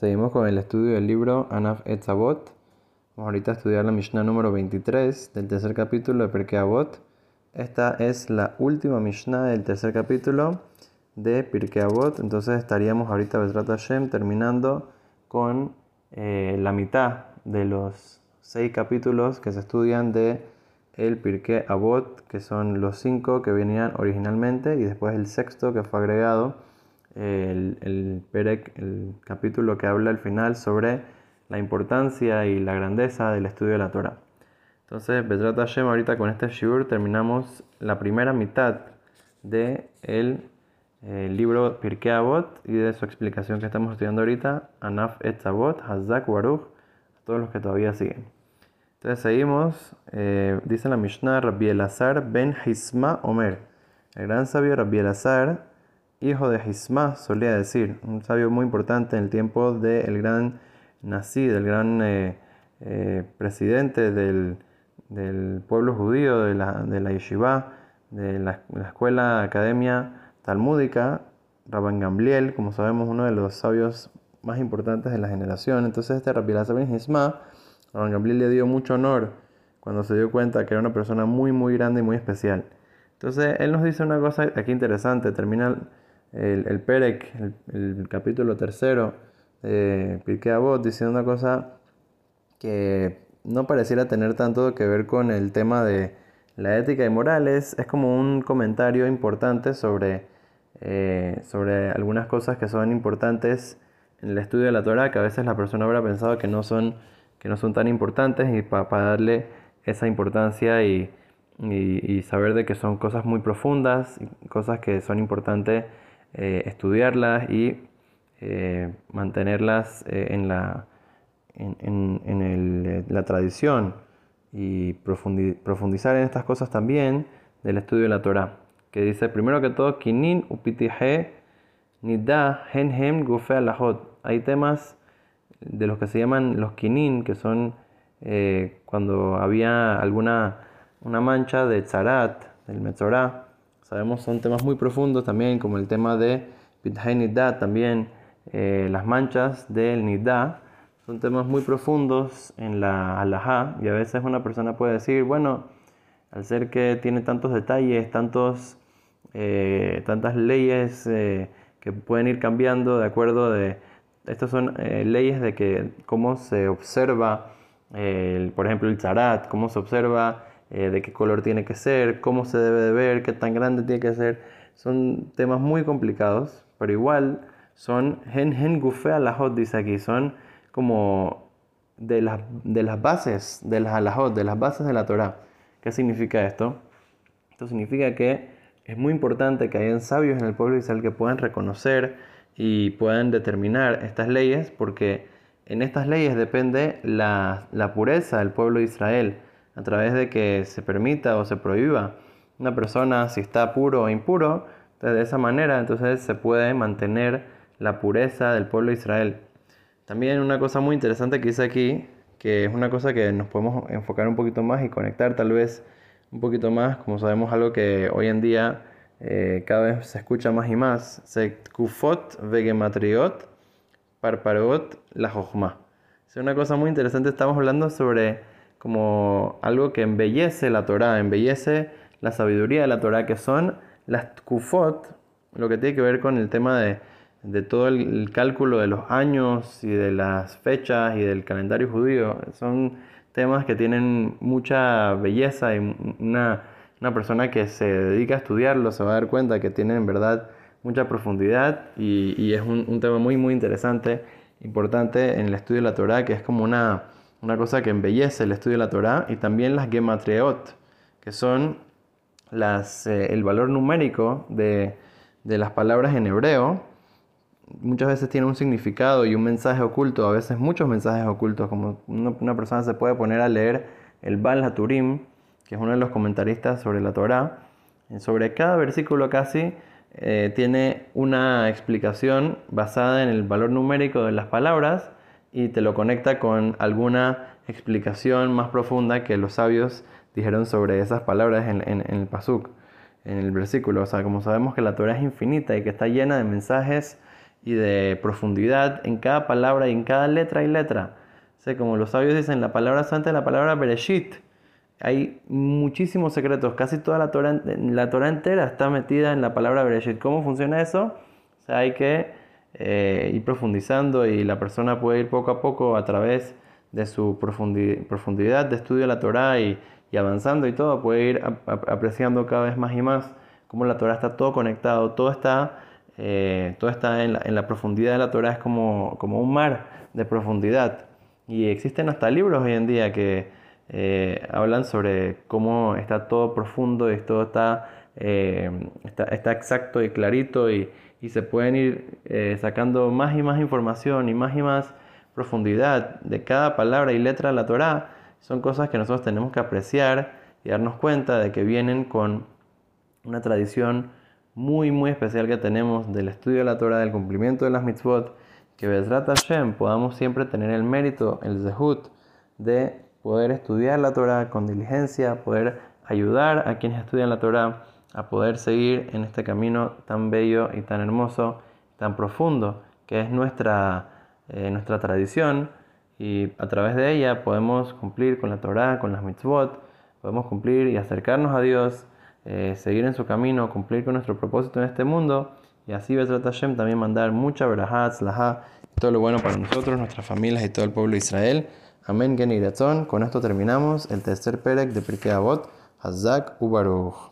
Seguimos con el estudio del libro Anaf Etzavot. Vamos ahorita a estudiar la Mishnah número 23 del tercer capítulo de Pirkei Avot. Esta es la última Mishnah del tercer capítulo de Pirkei Avot. Entonces estaríamos ahorita, Besrat Hashem, terminando con eh, la mitad de los seis capítulos que se estudian de el Pirkei Avot, que son los cinco que venían originalmente, y después el sexto que fue agregado el, el, el capítulo que habla al final sobre la importancia y la grandeza del estudio de la Torah. Entonces, Bedrat Hashem, ahorita con este shiur terminamos la primera mitad de el, libro Pirkei Avot y de su explicación que estamos estudiando ahorita, Anaf Etzavot, Hazak Baruch, a todos los que todavía siguen. Entonces seguimos, eh, dice la Mishnah, Rabbi Elazar ben Hisma Omer. El gran sabio Rabbi Elazar hijo de Hisma, solía decir, un sabio muy importante en el tiempo del gran Nací, del gran eh, eh, presidente del, pueblo judío, de la, de la yeshiva, de la, escuela academia talmúdica, Rabban Gamliel, como sabemos, uno de los sabios más importantes de la generación. Entonces este Rabbi ben Hisma, Rabban Gamliel le dio mucho honor cuando se dio cuenta que era una persona muy, muy grande y muy especial. Entonces él nos dice una cosa aquí interesante, termina el, el Perek, el, capítulo tercero de Pirkei Avot, diciendo una cosa que no pareciera tener tanto que ver con el tema de la ética y morales, es como un comentario importante sobre, eh, sobre algunas cosas que son importantes en el estudio de la Torah, que a veces la persona habrá pensado que no son, que no son tan importantes y para darle esa importancia y, y, saber de que son cosas muy profundas, cosas que son importantes eh, estudiarlas y eh, mantenerlas eh, en, la, en, la tradición y profundizar en estas cosas también del estudio de la Torah, que dice primero que todo, Kinin henhem gufe alahot. Hay temas de los que se llaman los kinin, que son cuando había alguna una mancha de tzarat, del metzorah, Sabemos son temas muy profundos también, como el tema de Bidhai Nidda, también eh, las manchas del Nidda. Son temas muy profundos en la halajá y a veces una persona puede decir, bueno, al ser que tiene tantos detalles, tantos, eh, tantas leyes eh, que pueden ir cambiando de acuerdo de... Estas son leyes de que cómo se observa, por ejemplo, el charat, cómo se observa eh, de qué color tiene que ser, cómo se debe de ver, qué tan grande tiene que ser. Son temas muy complicados, pero igual son gen gen gufe alajot, dice aquí, son como de las, de las bases de las alajot, de las bases de la Torah. ¿Qué significa esto? Esto significa que es muy importante que hayan sabios en el pueblo de Israel que puedan reconocer y puedan determinar estas leyes, porque en estas leyes depende la, la pureza del pueblo de Israel a través de que se permita o se prohíba una persona si está puro o impuro, de esa manera entonces se puede mantener la pureza del pueblo de Israel. También una cosa muy interesante que dice aquí, que es una cosa que nos podemos enfocar un poquito más y conectar tal vez un poquito más, como sabemos algo que hoy en día eh, cada vez se escucha más y más, se kufot vegematriot parparot la jochma. Es una cosa muy interesante, estamos hablando sobre como algo que embellece la Torah, embellece la sabiduría de la Torah, que son las kufot, lo que tiene que ver con el tema de, de todo el, cálculo de los años y de las fechas y del calendario judío. Son temas que tienen mucha belleza y una, una persona que se dedica a estudiarlo se va a dar cuenta que tienen en verdad mucha profundidad y, y es un, un tema muy muy interesante, importante en el estudio de la Torah, que es como una una cosa que embellece el estudio de la Torah, y también las gematreot, que son las, eh, el valor numérico de, las palabras en hebreo. Muchas veces tiene un significado y un mensaje oculto, a veces muchos mensajes ocultos, como una, persona se puede poner a leer el Bal Haturim, que es uno de los comentaristas sobre la Torah. Sobre cada versículo casi eh, tiene una explicación basada en el valor numérico de las palabras y te lo conecta con alguna explicación más profunda que los sabios dijeron sobre esas palabras en, el pasuk, en el versículo. O sea, como sabemos que la Torah es infinita y que está llena de mensajes y de profundidad en cada palabra y en cada letra y letra. O como los sabios dicen, la palabra santa es la palabra Bereshit. Hay muchísimos secretos, casi toda la Torah, la Torah entera está metida en la palabra Bereshit. ¿Cómo funciona eso? O sea, hay que eh, ir profundizando y la persona puede ir poco a poco a través de su profundidad de estudio de la Torah y, avanzando y todo, puede ir apreciando cada vez más y más cómo la Torah está todo conectado, todo está, eh, todo está en, la, profundidad de la Torah, es como, como un mar de profundidad. Y existen hasta libros hoy en día que eh, hablan sobre cómo está todo profundo y todo está, está, está exacto y clarito y, y se pueden ir eh, sacando más y más información y más y más profundidad de cada palabra y letra de la Torá, son cosas que nosotros tenemos que apreciar y darnos cuenta de que vienen con una tradición muy muy especial que tenemos del estudio de la Torah, del cumplimiento de las mitzvot, que Bezrat Hashem podamos siempre tener el mérito, el zehut, de poder estudiar la Torah con diligencia, poder ayudar a quienes estudian la Torah a poder seguir en este camino tan bello y tan hermoso, tan profundo, que es nuestra, eh, nuestra tradición y a través de ella podemos cumplir con la Torah, con las mitzvot, podemos cumplir y acercarnos a Dios, eh, seguir en su camino, cumplir con nuestro propósito en este mundo y así Besrat Hashem también mandar mucha verajat, slaha, todo lo bueno para nosotros, nuestras familias y todo el pueblo de Israel. Amén, Con esto terminamos el tercer perek de Pirkei Avot, Hazak Ubaruch.